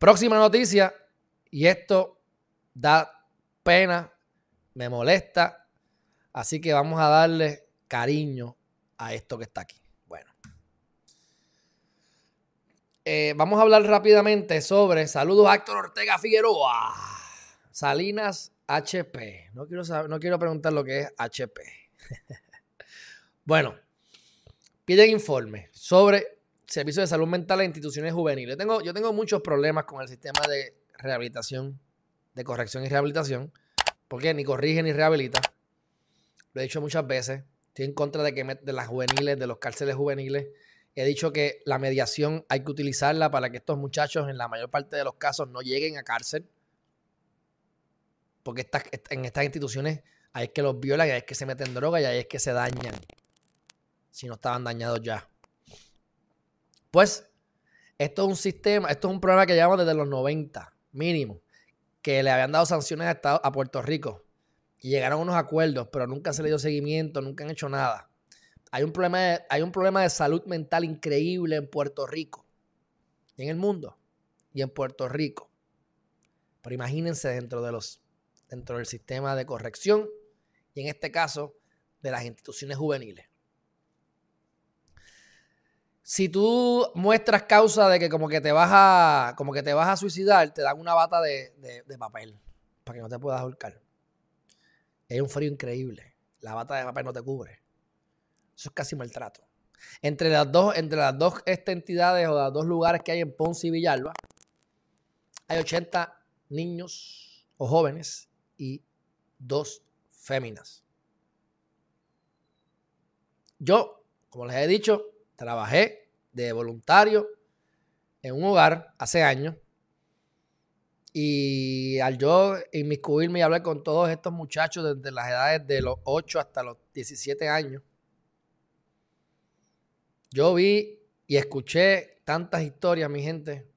Próxima noticia, y esto da pena, me molesta, así que vamos a darle cariño a esto que está aquí. Bueno. Eh, vamos a hablar rápidamente sobre, saludos a Héctor Ortega Figueroa, Salinas HP. No quiero, saber, no quiero preguntar lo que es HP. bueno, piden informe sobre servicios de salud mental en instituciones juveniles. Tengo, yo tengo muchos problemas con el sistema de rehabilitación, de corrección y rehabilitación, porque ni corrige ni rehabilita. Lo he dicho muchas veces. Estoy en contra de, que de las juveniles, de los cárceles juveniles. He dicho que la mediación hay que utilizarla para que estos muchachos, en la mayor parte de los casos, no lleguen a cárcel. Porque en estas instituciones es que los violan, es que se meten droga y es que se dañan. Si no estaban dañados ya. Pues, esto es un sistema, esto es un programa que llevamos desde los 90, mínimo, que le habían dado sanciones a, a Puerto Rico y llegaron a unos acuerdos, pero nunca se le dio seguimiento, nunca han hecho nada. Hay un problema de, hay un problema de salud mental increíble en Puerto Rico, en el mundo y en Puerto Rico. Pero imagínense dentro de los dentro del sistema de corrección y en este caso de las instituciones juveniles. Si tú muestras causa de que como que te vas a, como que te vas a suicidar, te dan una bata de, papel para que no te puedas ahorcar. Hay un frío increíble. La bata de papel no te cubre. Eso es casi maltrato. Entre las dos, entre las dos este, entidades o los dos lugares que hay en Ponce y Villalba, hay 80 niños o jóvenes y dos féminas. Yo, como les he dicho, trabajé de voluntario en un hogar hace años. Y al yo inmiscuirme y hablar con todos estos muchachos desde las edades de los 8 hasta los 17 años, yo vi y escuché tantas historias, mi gente,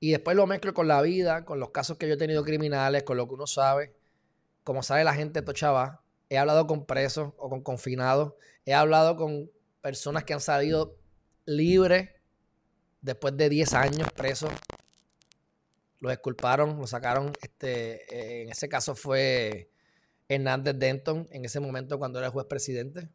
y después lo mezclo con la vida, con los casos que yo he tenido criminales, con lo que uno sabe, como sabe la gente de Tochaba. He hablado con presos o con confinados. He hablado con personas que han salido libres después de 10 años presos. Los exculparon, lo sacaron. Este, en ese caso fue Hernández Denton, en ese momento cuando era juez presidente.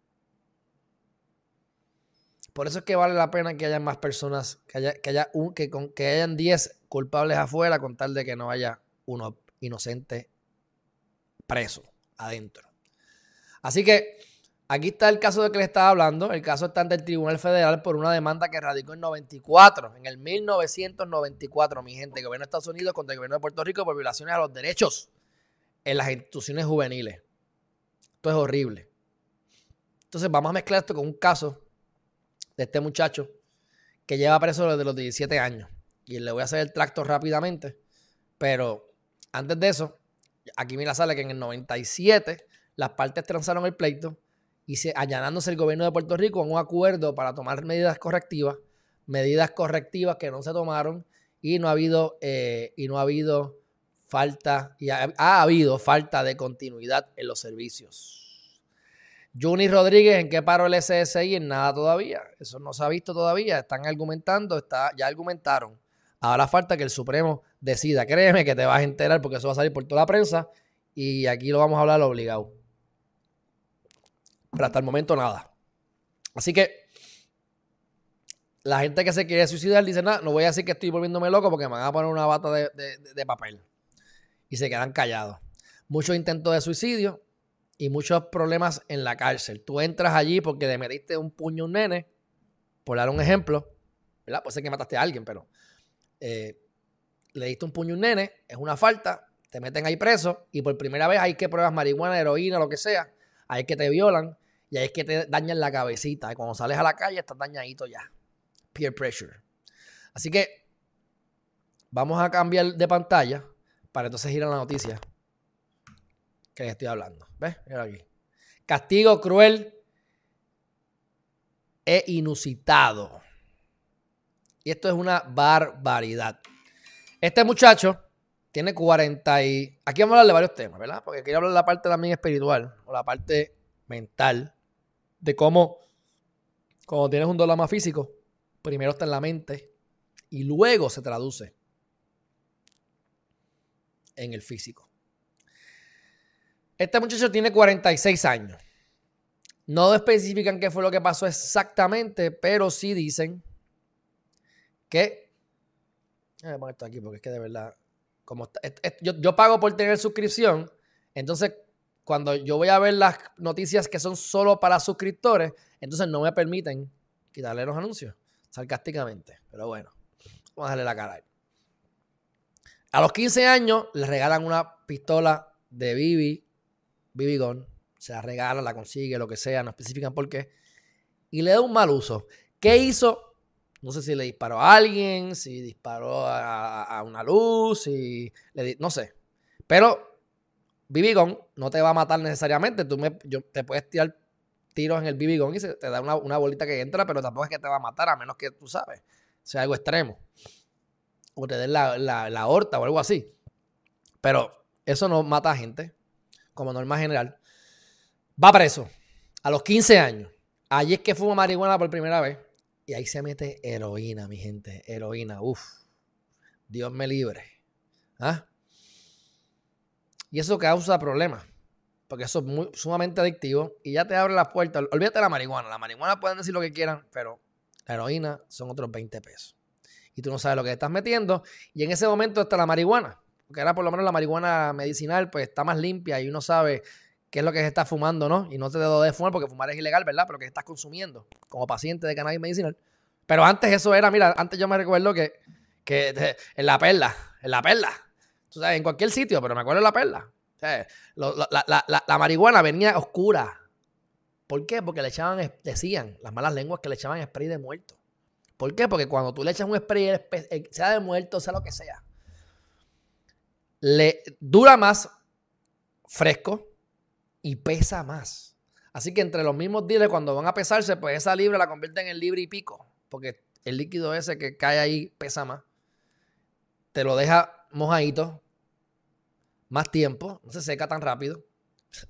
Por eso es que vale la pena que haya más personas, que haya, que haya un, que, con, que hayan 10 culpables afuera con tal de que no haya uno inocente preso adentro. Así que aquí está el caso de que le estaba hablando. El caso está ante el Tribunal Federal por una demanda que radicó en 94, en el 1994, mi gente, el gobierno de Estados Unidos contra el gobierno de Puerto Rico por violaciones a los derechos en las instituciones juveniles. Esto es horrible. Entonces vamos a mezclar esto con un caso de este muchacho que lleva preso desde los 17 años. Y le voy a hacer el tracto rápidamente. Pero antes de eso, aquí mira sale que en el 97 las partes transaron el pleito y se, allanándose el gobierno de Puerto Rico en un acuerdo para tomar medidas correctivas, medidas correctivas que no se tomaron y no ha habido, eh, y no ha habido falta, y ha habido falta de continuidad en los servicios. Juni Rodríguez, ¿en qué paró el SSI? En nada todavía. Eso no se ha visto todavía. Están argumentando, está, ya argumentaron. Ahora falta que el Supremo decida. Créeme que te vas a enterar porque eso va a salir por toda la prensa y aquí lo vamos a hablar obligado. Pero hasta el momento nada. Así que la gente que se quiere suicidar dice, nada, no voy a decir que estoy volviéndome loco porque me van a poner una bata de, papel. Y se quedan callados. Muchos intentos de suicidio, y muchos problemas en la cárcel. Tú entras allí porque le metiste un puño a un nene, por dar un ejemplo, ¿verdad? Puede ser que mataste a alguien, pero eh, le diste un puño a un nene, es una falta, te meten ahí preso y por primera vez hay que pruebas marihuana, heroína, lo que sea, es que te violan y es que te dañan la cabecita. Cuando sales a la calle estás dañadito ya. Peer pressure. Así que vamos a cambiar de pantalla para entonces ir a la noticia que les estoy hablando. ¿Ves? Mira aquí. Castigo cruel e inusitado. Y esto es una barbaridad. Este muchacho tiene 40 y... Aquí vamos a hablar de varios temas, ¿verdad? Porque quiero hablar de la parte también espiritual o la parte mental de cómo cuando tienes un dolor más físico, primero está en la mente y luego se traduce en el físico. Este muchacho tiene 46 años. No especifican qué fue lo que pasó exactamente, pero sí dicen que. Voy a poner esto aquí porque es que de verdad. Yo pago por tener suscripción. Entonces, cuando yo voy a ver las noticias que son solo para suscriptores, entonces no me permiten quitarle los anuncios. Sarcásticamente. Pero bueno, vamos a darle la cara a los 15 años le regalan una pistola de Bibi, Bibi. Se la regala, la consigue, lo que sea, no especifican por qué. Y le da un mal uso. ¿Qué hizo? No sé si le disparó a alguien, si disparó a, una luz, si le no sé. Pero BB Gun no te va a matar necesariamente. Tú me, te puedes tirar tiros en el BB Gun y se, te da una, una, bolita que entra, pero tampoco es que te va a matar, a menos que tú sabes, sea algo extremo o te den la, la, horta o algo así. Pero eso no mata a gente, como norma general. Va preso a los 15 años. Allí es que fuma marihuana por primera vez. Y ahí se mete heroína, mi gente. Heroína. Uf. Dios me libre. ¿Ah? Y eso causa problemas. Porque eso es muy, sumamente adictivo. Y ya te abre las puertas. Olvídate de la marihuana. La marihuana pueden decir lo que quieran, pero la heroína son otros 20 pesos y tú no sabes lo que estás metiendo. Y en ese momento está la marihuana, porque ahora por lo menos la marihuana medicinal pues está más limpia y uno sabe qué es lo que se está fumando, ¿no? Y no te debo de fumar porque fumar es ilegal, ¿verdad? Pero que estás consumiendo como paciente de cannabis medicinal. Pero antes eso era, mira, antes yo me recuerdo que, que en la perla, en la perla, tú sabes, en cualquier sitio, pero me acuerdo en la perla. la, marihuana venía oscura. ¿Por qué? Porque le echaban, decían las malas lenguas que le echaban spray de muerto. ¿Por qué? Porque cuando tú le echas un spray, sea de muerto, sea lo que sea, le dura más fresco y pesa más. Así que entre los mismos días, cuando van a pesarse, pues esa libra la convierten en libre y pico. Porque el líquido ese que cae ahí pesa más. Te lo deja mojadito más tiempo, no se seca tan rápido.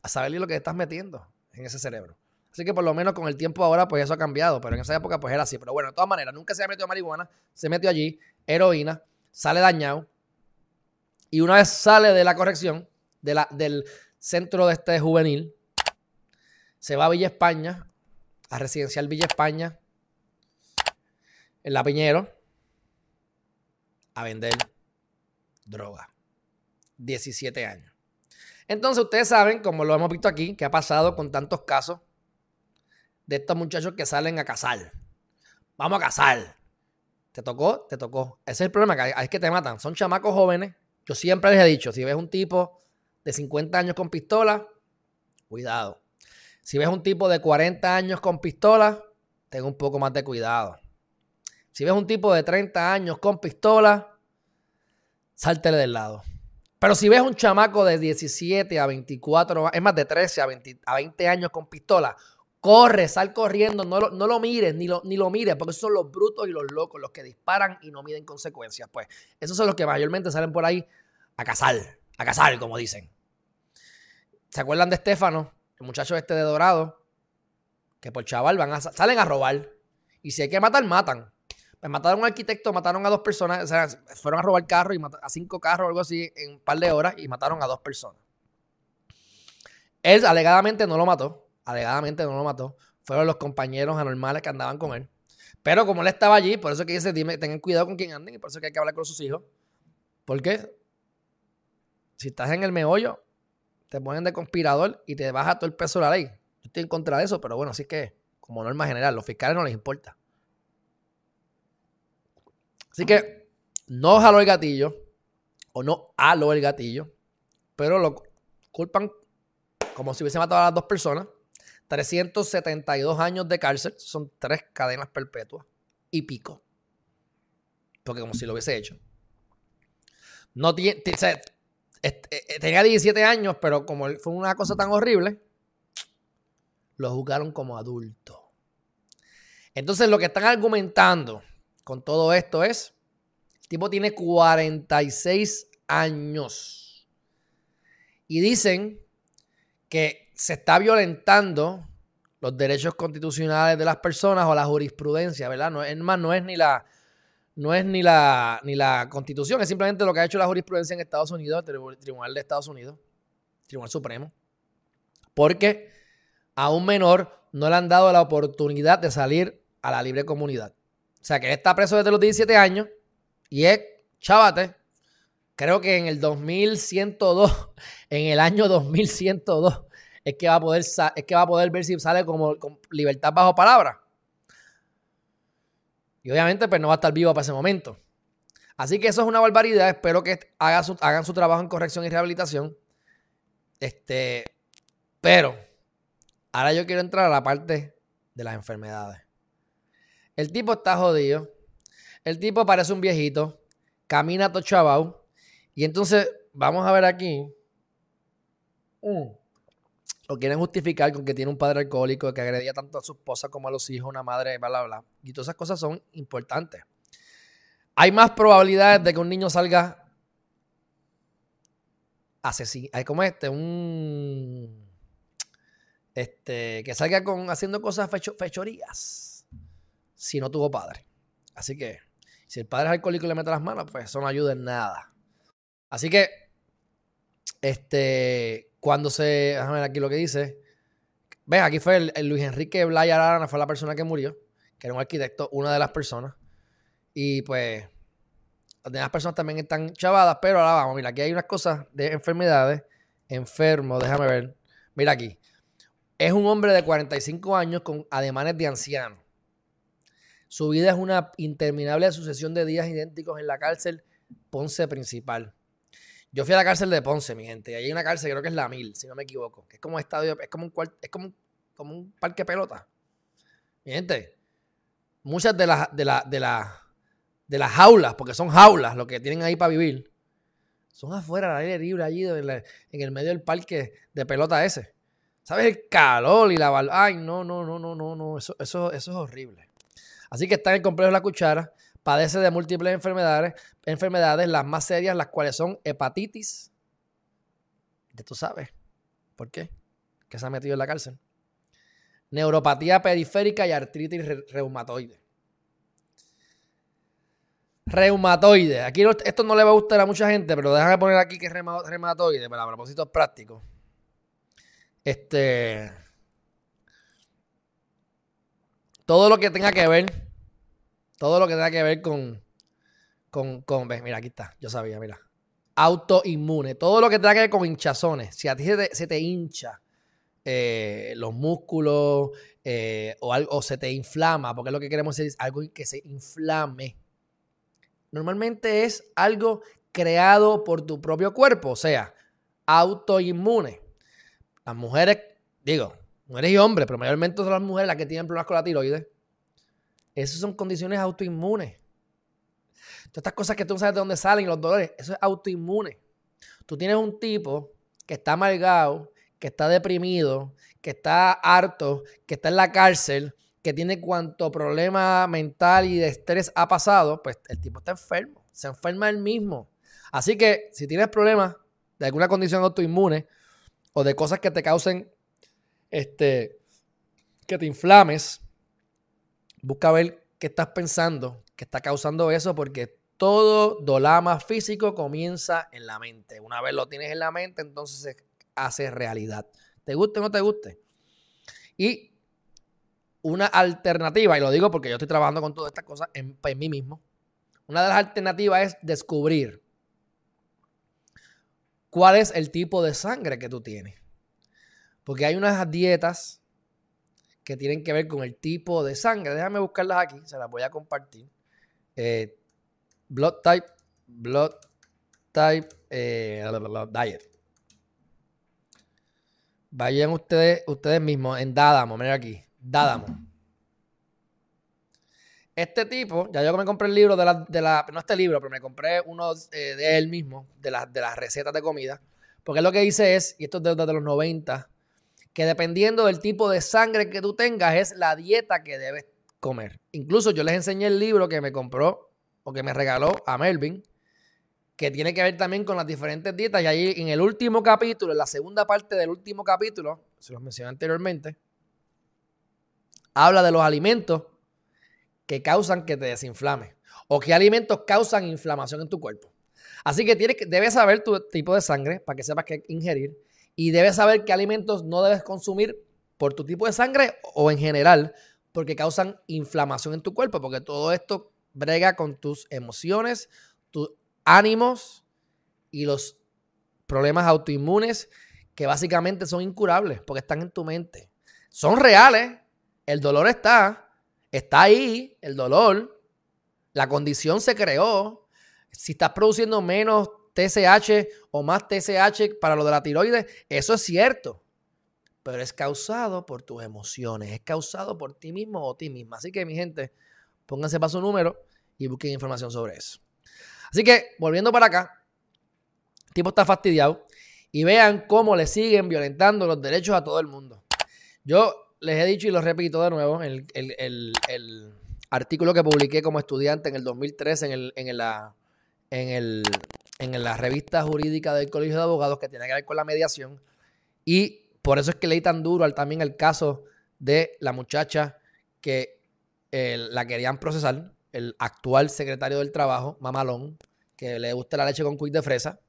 A saber lo que estás metiendo en ese cerebro. Así que por lo menos con el tiempo ahora, pues eso ha cambiado. Pero en esa época, pues era así. Pero bueno, de todas maneras, nunca se ha metido marihuana. Se metió allí, heroína, sale dañado. Y una vez sale de la corrección, de la, del centro de este juvenil, se va a Villa España, a residencial Villa España, en La Piñero, a vender droga. 17 años. Entonces ustedes saben, como lo hemos visto aquí, que ha pasado con tantos casos de estos muchachos que salen a cazar. Vamos a cazar. ¿Te tocó? Te tocó. Ese es el problema, que es que te matan. Son chamacos jóvenes. Yo siempre les he dicho, si ves un tipo de 50 años con pistola, cuidado. Si ves un tipo de 40 años con pistola, ten un poco más de cuidado. Si ves un tipo de 30 años con pistola, sáltele del lado. Pero si ves un chamaco de 17 a 24, es más de 13 a 20, a 20 años con pistola, Corre, sal corriendo, no lo, no lo mires, ni lo, ni lo mires, porque esos son los brutos y los locos, los que disparan y no miden consecuencias. Pues esos son los que mayormente salen por ahí a cazar, a cazar, como dicen. ¿Se acuerdan de Estefano, el muchacho este de Dorado? Que por chaval van a, salen a robar. Y si hay que matar, matan. Pues mataron a un arquitecto, mataron a dos personas, fueron a robar carros y a cinco carros o algo así en un par de horas y mataron a dos personas. Él alegadamente no lo mató alegadamente no lo mató, fueron los compañeros anormales que andaban con él. Pero como él estaba allí, por eso que dice, dime, tengan cuidado con quien anden y por eso que hay que hablar con sus hijos. Porque si estás en el meollo, te ponen de conspirador y te baja todo el peso de la ley. Yo estoy en contra de eso, pero bueno, así que, como norma general, los fiscales no les importa. Así que no jaló el gatillo, o no haló el gatillo, pero lo culpan como si hubiese matado a las dos personas 372 años de cárcel, son tres cadenas perpetuas y pico. Porque como si lo hubiese hecho. No tiene, eh, eh, tenía 17 años, pero como fue una cosa tan horrible, lo juzgaron como adulto. Entonces lo que están argumentando con todo esto es, el tipo tiene 46 años. Y dicen que se está violentando los derechos constitucionales de las personas o la jurisprudencia, ¿verdad? No, es más, no es ni la, no es ni la, ni la constitución, es simplemente lo que ha hecho la jurisprudencia en Estados Unidos, el Tribunal de Estados Unidos, Tribunal Supremo. Porque a un menor no le han dado la oportunidad de salir a la libre comunidad. O sea, que él está preso desde los 17 años y es, chavate, creo que en el 2102, en el año 2102, es que va a poder, es que va a poder ver si sale como con libertad bajo palabra. Y obviamente, pues no va a estar vivo para ese momento. Así que eso es una barbaridad. Espero que hagan su trabajo en corrección y rehabilitación. Este, pero ahora yo quiero entrar a la parte de las enfermedades. El tipo está jodido. El tipo parece un viejito. Camina todo chavao. Y entonces, vamos a ver aquí. Mm. Lo quieren justificar con que tiene un padre alcohólico que agredía tanto a su esposa como a los hijos, una madre, bla, bla, bla. Y todas esas cosas son importantes. Hay más probabilidades de que un niño salga asesino. Hay como este, un. Este, que salga con, haciendo cosas fechorías si no tuvo padre. Así que, si el padre es alcohólico y le mete las manos, pues eso no ayuda en nada. Así que, este, cuando se. Déjame ver aquí lo que dice. Ves, aquí fue el, Luis Enrique Blaya Arana, fue la persona que murió, que era un arquitecto, una de las personas. Y pues, las demás personas también están chavadas, pero ahora vamos, mira, aquí hay unas cosas de enfermedades. Enfermo, déjame ver. Mira aquí. Es un hombre de 45 años con ademanes de anciano. Su vida es una interminable sucesión de días idénticos en la cárcel Ponce principal. Yo fui a la cárcel de Ponce, mi gente, y ahí hay una cárcel, creo que es la Mil, si no me equivoco, que es como un estadio, es como un, es como, como un parque pelota. Mi gente, muchas de las, de, la, de, de las jaulas, porque son jaulas lo que tienen ahí para vivir, son afuera, al aire libre, allí en, el medio del parque de pelota ese. ¿Sabes? El calor y la... Ay, no, no, no, no, no, no, eso, eso, eso es horrible. Así que está en el complejo de la cuchara padece de múltiples enfermedades, enfermedades, las más serias, las cuales son hepatitis. Ya tú sabes. ¿Por qué? Que se ha metido en la cárcel. Neuropatía periférica y artritis reumatoide. Reumatoide. Aquí esto no le va a gustar a mucha gente, pero déjame poner aquí que es reumatoide para propósitos prácticos. Este. Todo lo que tenga que ver todo lo que tenga que ver con, con, con mira, aquí está, yo sabía, mira. Autoinmune, todo lo que tenga que ver con hinchazones. Si a ti se te, hincha eh, los músculos eh, o, algo, se te inflama, porque es lo que queremos es algo que se inflame. Normalmente es algo creado por tu propio cuerpo, o sea, autoinmune. Las mujeres, digo, mujeres y hombres, pero mayormente son las mujeres las que tienen problemas con la tiroides. Esas son condiciones autoinmunes. Todas estas cosas que tú no sabes de dónde salen los dolores, eso es autoinmune. Tú tienes un tipo que está amargado, que está deprimido, que está harto, que está en la cárcel, que tiene cuanto problema mental y de estrés ha pasado, pues el tipo está enfermo, se enferma él mismo. Así que si tienes problemas de alguna condición autoinmune o de cosas que te causen este que te inflames, busca ver qué estás pensando, qué está causando eso, porque todo dolama físico comienza en la mente. Una vez lo tienes en la mente, entonces se hace realidad. ¿Te guste o no te guste? Y una alternativa, y lo digo porque yo estoy trabajando con todas estas cosas en, en mí mismo, una de las alternativas es descubrir cuál es el tipo de sangre que tú tienes. Porque hay unas dietas que tienen que ver con el tipo de sangre. Déjame buscarlas aquí, se las voy a compartir. Eh, blood type, blood type, eh, diet. Vayan ustedes, ustedes mismos en Dadamo, miren aquí, Dadamo. Este tipo, ya yo me compré el libro de la, de la no este libro, pero me compré uno eh, de él mismo, de, de las recetas de comida, porque lo que dice es, y esto es desde los 90, que dependiendo del tipo de sangre que tú tengas es la dieta que debes comer. Incluso yo les enseñé el libro que me compró o que me regaló a Melvin, que tiene que ver también con las diferentes dietas. Y ahí en el último capítulo, en la segunda parte del último capítulo, se los mencioné anteriormente, habla de los alimentos que causan que te desinflame. o qué alimentos causan inflamación en tu cuerpo. Así que, tienes, debes saber tu tipo de sangre para que sepas qué ingerir y debes saber qué alimentos no debes consumir por tu tipo de sangre o en general porque causan inflamación en tu cuerpo, porque todo esto brega con tus emociones, tus ánimos y los problemas autoinmunes que básicamente son incurables porque están en tu mente. Son reales, el dolor está, está ahí, el dolor, la condición se creó. Si estás produciendo menos TSH o más TSH para lo de la tiroides, eso es cierto. Pero es causado por tus emociones, es causado por ti mismo o ti misma. Así que, mi gente, pónganse para su número y busquen información sobre eso. Así que, volviendo para acá, el tipo está fastidiado y vean cómo le siguen violentando los derechos a todo el mundo. Yo les he dicho y lo repito de nuevo, el, el, artículo que publiqué como estudiante en el 2013 en, el, en la revista jurídica del Colegio de Abogados que tiene que ver con la mediación. Y por eso es que leí tan duro al, también el caso de la muchacha que eh, la querían procesar, el actual secretario del Trabajo, Mamalón, que le gusta la leche con quick de fresa,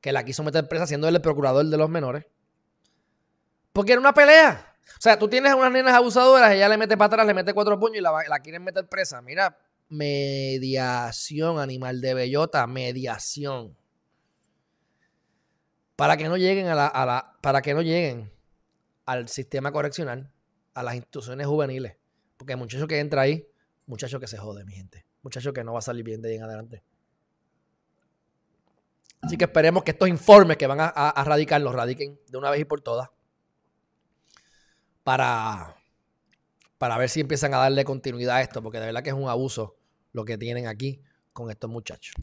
que la quiso meter presa siendo el procurador de los menores. Porque era una pelea. O sea, tú tienes unas nenas abusadoras, ella le mete para atrás, le mete cuatro puños y la quieren meter presa. Mira, mediación, animal de bellota, mediación. Para que no lleguen a la, a la, para que no lleguen al sistema correccional, a las instituciones juveniles. Porque el muchacho que entra ahí, muchacho que se jode, mi gente. Muchacho que no va a salir bien de ahí en adelante. Así que esperemos que estos informes que van a, radicar los radiquen de una vez y por todas. Para, para ver si empiezan a darle continuidad a esto, porque de verdad que es un abuso lo que tienen aquí con estos muchachos.